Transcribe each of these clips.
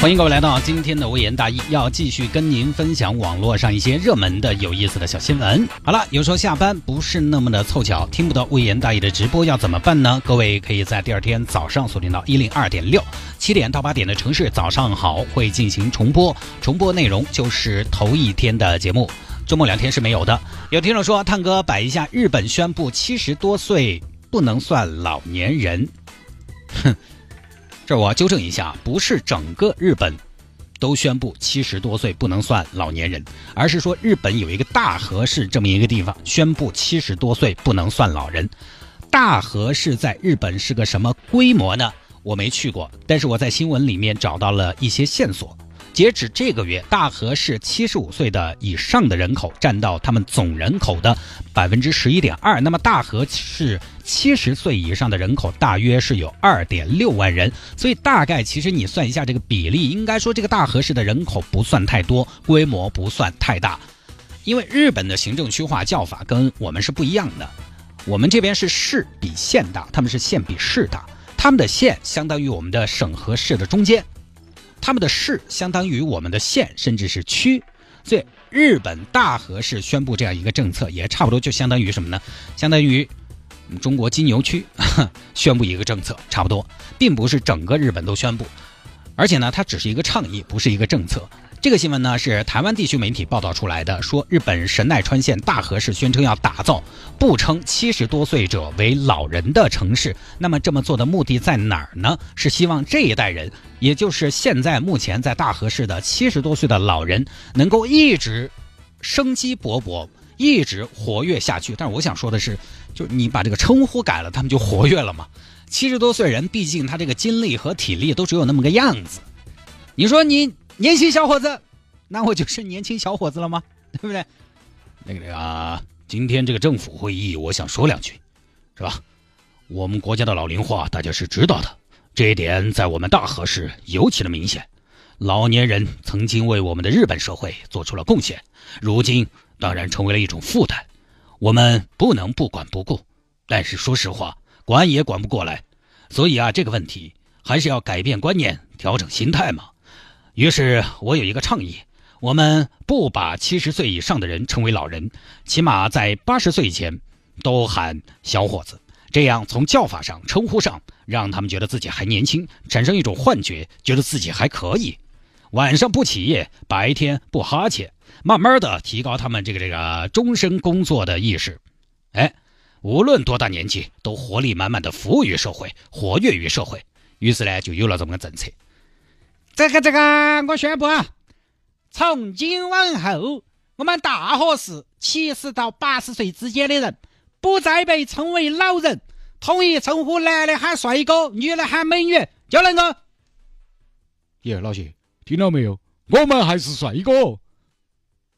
欢迎各位来到今天的微言大义，要继续跟您分享网络上一些热门的有意思的小新闻。好了，有时候下班不是那么的凑巧，听不到微言大义的直播要怎么办呢？各位可以在第二天早上锁定到一零二点六，七点到八点的城市早上好会进行重播，重播内容就是头一天的节目，周末两天是没有的。有听众说，探哥摆一下，日本宣布七十多岁不能算老年人，哼。这我纠正一下，不是整个日本都宣布七十多岁不能算老年人，而是说日本有一个大和市这么一个地方宣布七十多岁不能算老人。大和市在日本是个什么规模呢？我没去过，但是我在新闻里面找到了一些线索。截止这个月，大和市七十五岁的以上的人口占到他们总人口的百分之十一点二。那么大和市七十岁以上的人口大约是有二点六万人，所以大概其实你算一下这个比例，应该说这个大和市的人口不算太多，规模不算太大。因为日本的行政区划叫法跟我们是不一样的，我们这边是市比县大，他们是县比市大，他们的县相当于我们的省和市的中间。他们的市相当于我们的县，甚至是区，所以日本大和市宣布这样一个政策，也差不多就相当于什么呢？相当于中国金牛区 宣布一个政策，差不多，并不是整个日本都宣布，而且呢，它只是一个倡议，不是一个政策。这个新闻呢是台湾地区媒体报道出来的，说日本神奈川县大和市宣称要打造不称七十多岁者为老人的城市。那么这么做的目的在哪儿呢？是希望这一代人，也就是现在目前在大和市的七十多岁的老人，能够一直生机勃勃，一直活跃下去。但是我想说的是，就你把这个称呼改了，他们就活跃了吗？七十多岁人，毕竟他这个精力和体力都只有那么个样子。你说你？年轻小伙子，那我就是年轻小伙子了吗？对不对？那个那个，今天这个政府会议，我想说两句，是吧？我们国家的老龄化，大家是知道的，这一点在我们大和市尤其的明显。老年人曾经为我们的日本社会做出了贡献，如今当然成为了一种负担，我们不能不管不顾。但是说实话，管也管不过来，所以啊，这个问题还是要改变观念，调整心态嘛。于是我有一个倡议：我们不把七十岁以上的人称为老人，起码在八十岁以前都喊小伙子。这样从叫法上、称呼上，让他们觉得自己还年轻，产生一种幻觉，觉得自己还可以。晚上不起夜，白天不哈欠，慢慢的提高他们这个这个终身工作的意识。哎，无论多大年纪，都活力满满的服务于社会，活跃于社会。于是呢，就有了这么个政策。这个这个，我宣布啊，从今往后，我们大河市七十到八十岁之间的人，不再被称为老人，统一称呼男的喊帅哥，女的喊美女，就那个。耶，老谢，听到没有？我们还是帅哥。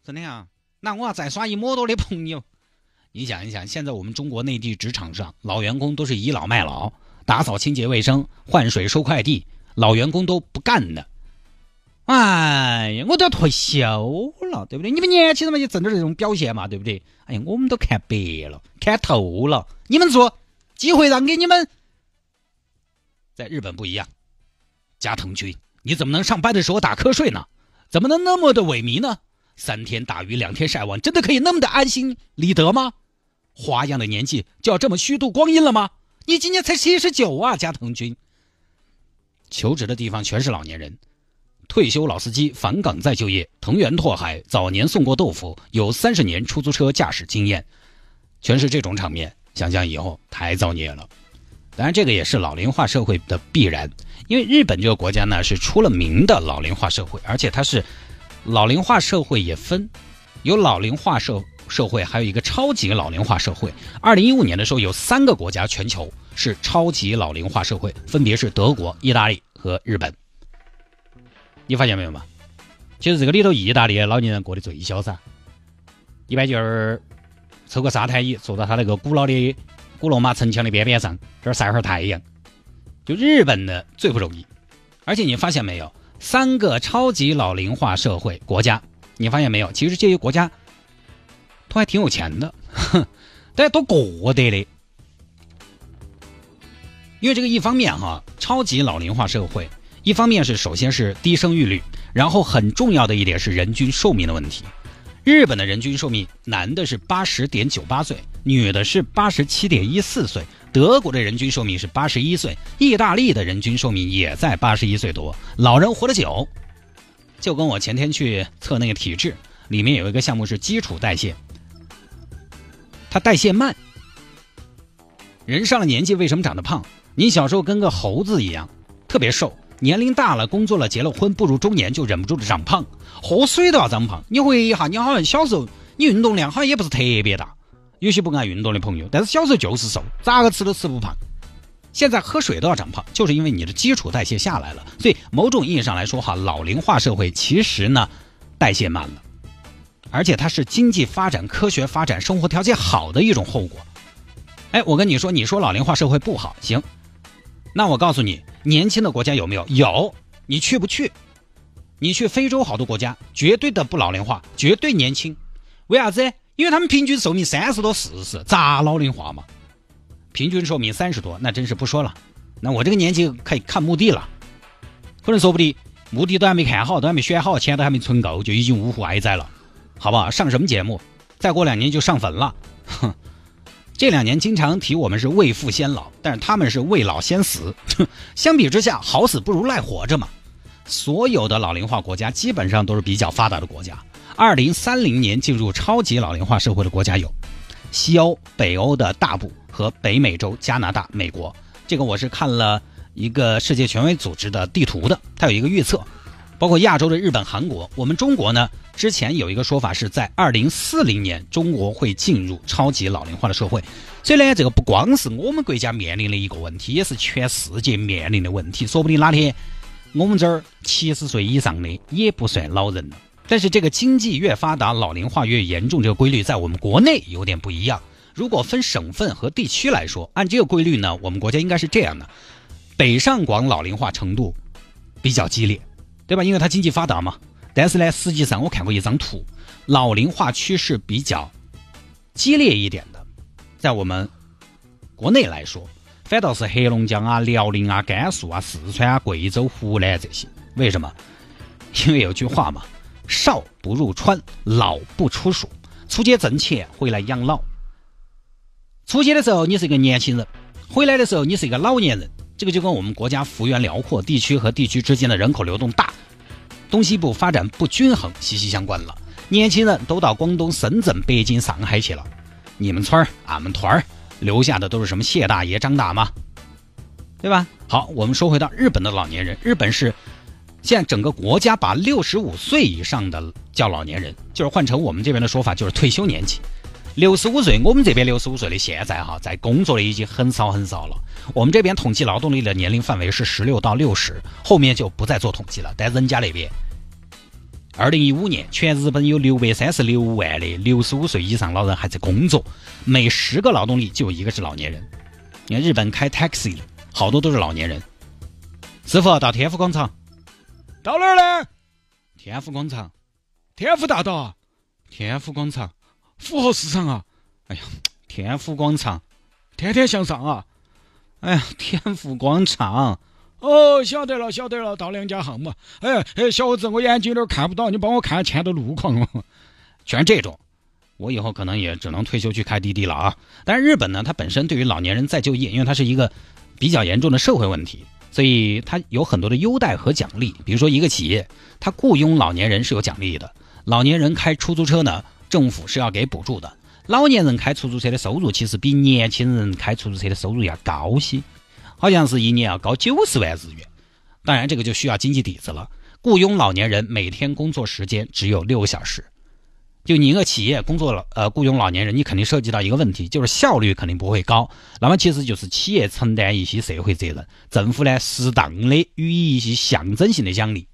真的啊？那我要再耍一么多的朋友。你想一想，现在我们中国内地职场上，老员工都是倚老卖老，打扫清洁卫生、换水、收快递，老员工都不干的。哎呀，我都要退休了，对不对？你们年轻人嘛，就挣点这种表现嘛，对不对？哎呀，我们都看白了，看透了。你们说，机会让给你们。在日本不一样，加藤君，你怎么能上班的时候打瞌睡呢？怎么能那么的萎靡呢？三天打鱼两天晒网，真的可以那么的安心理得吗？花样的年纪就要这么虚度光阴了吗？你今年才七十九啊，加藤君。求职的地方全是老年人。退休老司机返岗再就业，藤原拓海早年送过豆腐，有三十年出租车驾驶经验，全是这种场面。想想以后太造孽了。当然，这个也是老龄化社会的必然，因为日本这个国家呢是出了名的老龄化社会，而且它是老龄化社会也分有老龄化社社会，还有一个超级老龄化社会。二零一五年的时候，有三个国家全球是超级老龄化社会，分别是德国、意大利和日本。你发现没有嘛？其实这个里头，意大利老年人过得最潇洒，一般就是抽个沙滩椅，坐到他那个古老的古罗马城墙的边边上，这儿晒会儿太阳。就日本的最不容易。而且你发现没有，三个超级老龄化社会国家，你发现没有？其实这些国家都还挺有钱的，大家都过得的。因为这个一方面哈，超级老龄化社会，一方面是首先是低生育率，然后很重要的一点是人均寿命的问题。日本的人均寿命，男的是八十点九八岁，女的是八十七点一四岁。德国的人均寿命是八十一岁，意大利的人均寿命也在八十一岁多。老人活得久，就跟我前天去测那个体质，里面有一个项目是基础代谢，它代谢慢。人上了年纪为什么长得胖？你小时候跟个猴子一样，特别瘦，年龄大了，工作了，结了婚，步入中年就忍不住的长胖，喝水都要长胖。你回忆一下，你好像小时候你运动量好像也不是特别大，有些不爱运动的朋友，但是小时候就是瘦，咋个吃都吃不胖。现在喝水都要长胖，就是因为你的基础代谢下来了。所以某种意义上来说，哈，老龄化社会其实呢，代谢慢了，而且它是经济发展、科学发展、生活条件好的一种后果。哎，我跟你说，你说老龄化社会不好，行。那我告诉你，年轻的国家有没有？有，你去不去？你去非洲好多国家，绝对的不老龄化，绝对年轻。为啥子？因为他们平均寿命三十多、四十，咋老龄化嘛？平均寿命三十多，那真是不说了。那我这个年纪可以看墓地了，可能说不定墓地都还没看好，都还没选好，钱都还没存够，就已经呜呼哀哉了，好不好？上什么节目？再过两年就上坟了，哼。这两年经常提我们是未富先老，但是他们是未老先死。相比之下，好死不如赖活着嘛。所有的老龄化国家基本上都是比较发达的国家。二零三零年进入超级老龄化社会的国家有西欧、北欧的大部和北美洲加拿大、美国。这个我是看了一个世界权威组织的地图的，它有一个预测。包括亚洲的日本、韩国，我们中国呢？之前有一个说法是在二零四零年，中国会进入超级老龄化的社会。所以呢，这个不光是我们国家面临的一个问题，也是全世界面临的问题。说不定哪天我们这儿七十岁以上的也不算老人了。但是这个经济越发达，老龄化越严重，这个规律在我们国内有点不一样。如果分省份和地区来说，按这个规律呢，我们国家应该是这样的：北上广老龄化程度比较激烈。对吧？因为它经济发达嘛。但是呢，实际上我看过一张图，老龄化趋势比较激烈一点的，在我们国内来说，反倒是黑龙江啊、辽宁啊、甘肃啊、四川啊、贵州、湖南这些。为什么？因为有句话嘛，“少不入川，老不出蜀”。出去挣钱，回来养老。出去的时候你是一个年轻人，回来的时候你是一个老年人。这个就跟我们国家幅员辽阔、地区和地区之间的人口流动大、东西部发展不均衡息息相关了。年轻人都到广东、深圳、北京、上海去了，你们村儿、俺们团儿留下的都是什么谢大爷、张大妈，对吧？好，我们说回到日本的老年人，日本是现在整个国家把六十五岁以上的叫老年人，就是换成我们这边的说法，就是退休年纪。六十五岁，我们这边六十五岁的现在哈，在工作的已经很少很少了。我们这边统计劳动力的年龄范围是十六到六十，后面就不再做统计了。但人家那边，二零一五年全日本有六百三十六万的六十五岁以上老人还在工作，每十个劳动力就有一个是老年人。你看日本开 taxi 的好多都是老年人。师傅到天府广场，到哪儿呢？天府广场，天府大道，天府广场。富豪市场啊，哎呀，天府广场，天天向上啊，哎呀，天府广场，哦，晓得了，晓得了，到两家行嘛，哎哎，小伙子，我眼睛有点看不到，你帮我看下前头路况哦。全是这种，我以后可能也只能退休去开滴滴了啊。但是日本呢，它本身对于老年人再就业，因为它是一个比较严重的社会问题，所以它有很多的优待和奖励。比如说，一个企业它雇佣老年人是有奖励的，老年人开出租车呢。政府是要给补助的。老年人开出租车的收入其实比年轻人开出租车的收入要高些，好像是一年要高九十万日元。当然，这个就需要经济底子了。雇佣老年人每天工作时间只有六小时，就你一个企业工作了，呃，雇佣老年人，你肯定涉及到一个问题，就是效率肯定不会高。那么，其实就是企业承担一些社会责任，政府呢适当的予以一些象征性的奖励。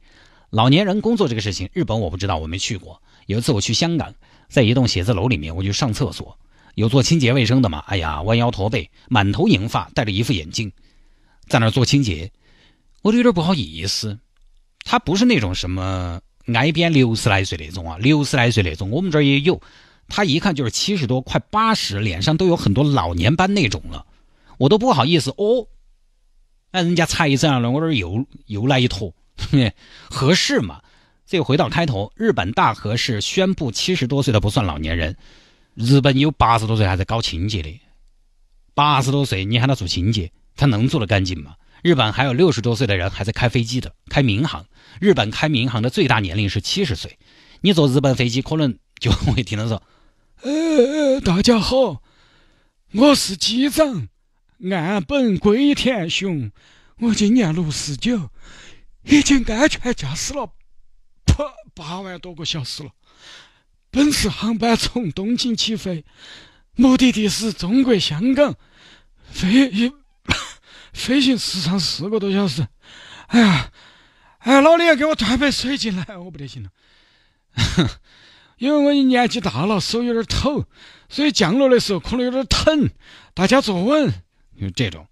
老年人工作这个事情，日本我不知道，我没去过。有一次我去香港。在一栋写字楼里面，我就上厕所，有做清洁卫生的嘛？哎呀，弯腰驼背，满头银发，戴着一副眼镜，在那做清洁，我都有点不好意思。他不是那种什么挨边六十来岁那种啊，六十来岁那种，我们这儿也有。他一看就是七十多，快八十，脸上都有很多老年斑那种了，我都不好意思哦。那人家才这样了，我这儿又又来一坨，合适嘛？这回到开头，日本大和是宣布七十多岁的不算老年人，日本有八十多岁还在搞清洁的，八十多岁你喊他做清洁，他能做得干净吗？日本还有六十多岁的人还在开飞机的，开民航。日本开民航的最大年龄是七十岁，你坐日本飞机可能就会听到说。呃，大家好，我是机长岸本龟田雄，我今年六十九，已经安全驾驶了八八万多个小时了。本次航班从东京起飞，目的地是中国香港，飞一 飞行时长四个多小时。哎呀，哎，老李，给我端杯水进来，我不得行了。因为我年纪大了，手有点抖，所以降落的时候可能有点疼。大家坐稳。就这种，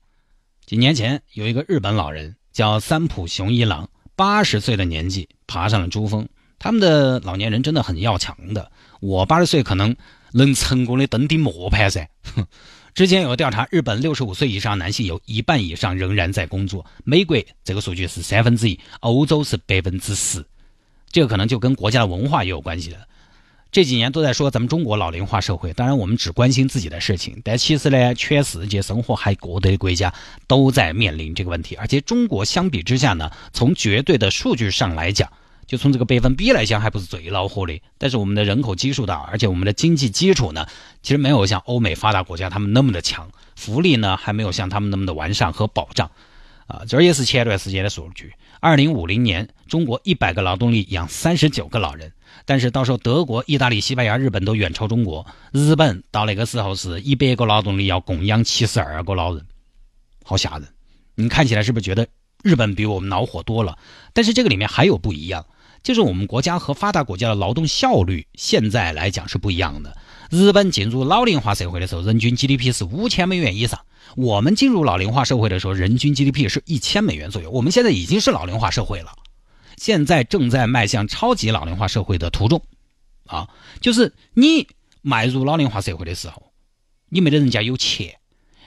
几年前有一个日本老人叫三浦雄一郎，八十岁的年纪爬上了珠峰。他们的老年人真的很要强的。我八十岁可能能成功的登顶磨盘噻。之前有个调查，日本六十五岁以上男性有一半以上仍然在工作。美国这个数据是三分之一，欧洲是百分之十。这个可能就跟国家的文化也有关系了。这几年都在说咱们中国老龄化社会，当然我们只关心自己的事情，但其实呢，全世界生活还过的国家都在面临这个问题。而且中国相比之下呢，从绝对的数据上来讲，就从这个百分比来讲，还不是最恼火的。但是我们的人口基数大，而且我们的经济基础呢，其实没有像欧美发达国家他们那么的强，福利呢还没有像他们那么的完善和保障。啊，这也是前段时间的数据。二零五零年，中国一百个劳动力养三十九个老人，但是到时候德国、意大利、西班牙、日本都远超中国。日本到那个时候是一百个劳动力要供养七十二个老人，好吓人！你看起来是不是觉得日本比我们恼火多了？但是这个里面还有不一样，就是我们国家和发达国家的劳动效率现在来讲是不一样的。日本进入老龄化社会的时候，人均 GDP 是五千美元以上。我们进入老龄化社会的时候，人均 GDP 是一千美元左右。我们现在已经是老龄化社会了，现在正在迈向超级老龄化社会的途中。啊，就是你迈入老龄化社会的时候，你没得人家有钱。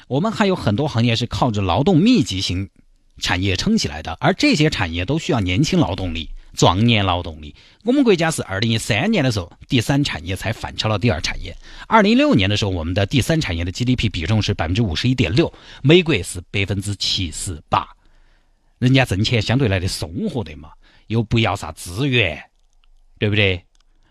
我们还有很多行业是靠着劳动密集型产业撑起来的，而这些产业都需要年轻劳动力。壮年劳动力，我们国家是二零一三年的时候，第三产业才反超了第二产业。二零一六年的时候，我们的第三产业的 GDP 比重是百分之五十一点六，美国是百分之七十八。人家挣钱相对来的松活的嘛，又不要啥资源，对不对？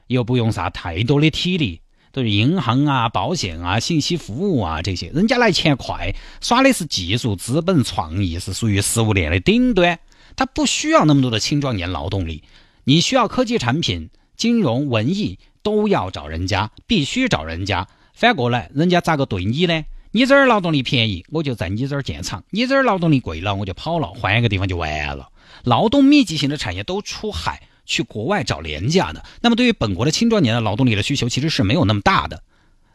又不用啥太多的体力，都是银行啊、保险啊、信息服务啊这些，人家来钱快，耍的是技术、资本、创意，是属于食物链的顶端。他不需要那么多的青壮年劳动力，你需要科技产品、金融、文艺都要找人家，必须找人家。反过来，人家咋个对你呢？你这儿劳动力便宜，我就在你这儿建厂；你这儿劳动力贵了，我就跑了，换一个地方就完了。劳动密集型的产业都出海去国外找廉价的，那么对于本国的青壮年的劳动力的需求其实是没有那么大的。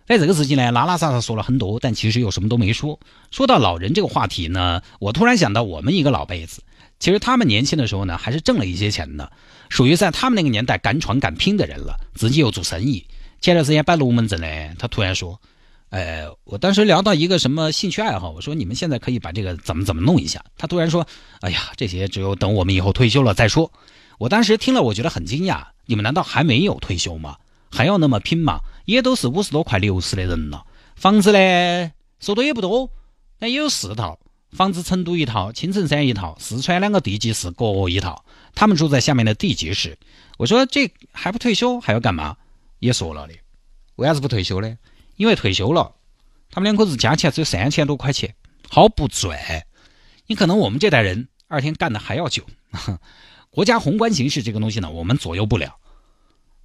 在这个时期呢，拉拉撒撒说了很多，但其实又什么都没说。说到老人这个话题呢，我突然想到我们一个老辈子。其实他们年轻的时候呢，还是挣了一些钱的，属于在他们那个年代敢闯敢拼的人了，自己又做生意。前段时间摆龙门阵呢，他突然说：“呃，我当时聊到一个什么兴趣爱好，我说你们现在可以把这个怎么怎么弄一下。”他突然说：“哎呀，这些只有等我们以后退休了再说。”我当时听了，我觉得很惊讶。你们难道还没有退休吗？还要那么拼吗？也都是五十多快六十的人了，房子呢，说多也不多，但也有四套。房子成都一套，青城山一套，四川两个地级市各一套。他们住在下面的地级市。我说这还不退休还要干嘛？也说了的，为啥子不退休呢？因为退休了，他们两口子加起来只有三千多块钱，好不赚。你可能我们这代人二天干的还要久。国家宏观形势这个东西呢，我们左右不了。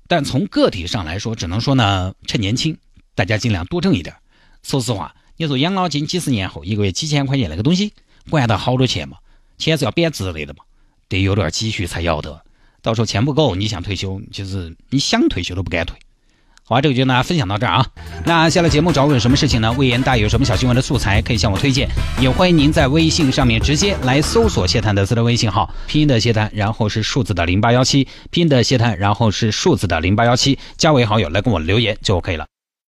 但从个体上来说，只能说呢，趁年轻，大家尽量多挣一点。说实话。你说养老金几十年后一个月几千块钱那个东西，管得好多钱嘛？钱是要贬值类的嘛？得有点积蓄才要得。到时候钱不够，你想退休，就是你想退休都不敢退。好，这个就跟大家分享到这儿啊。那下了节目找我有什么事情呢？魏延大有什么小新闻的素材可以向我推荐，也欢迎您在微信上面直接来搜索谢探的私人微信号，拼音的谢探，然后是数字的零八幺七，拼音的谢探，然后是数字的零八幺七，加为好友来跟我留言就 OK 了。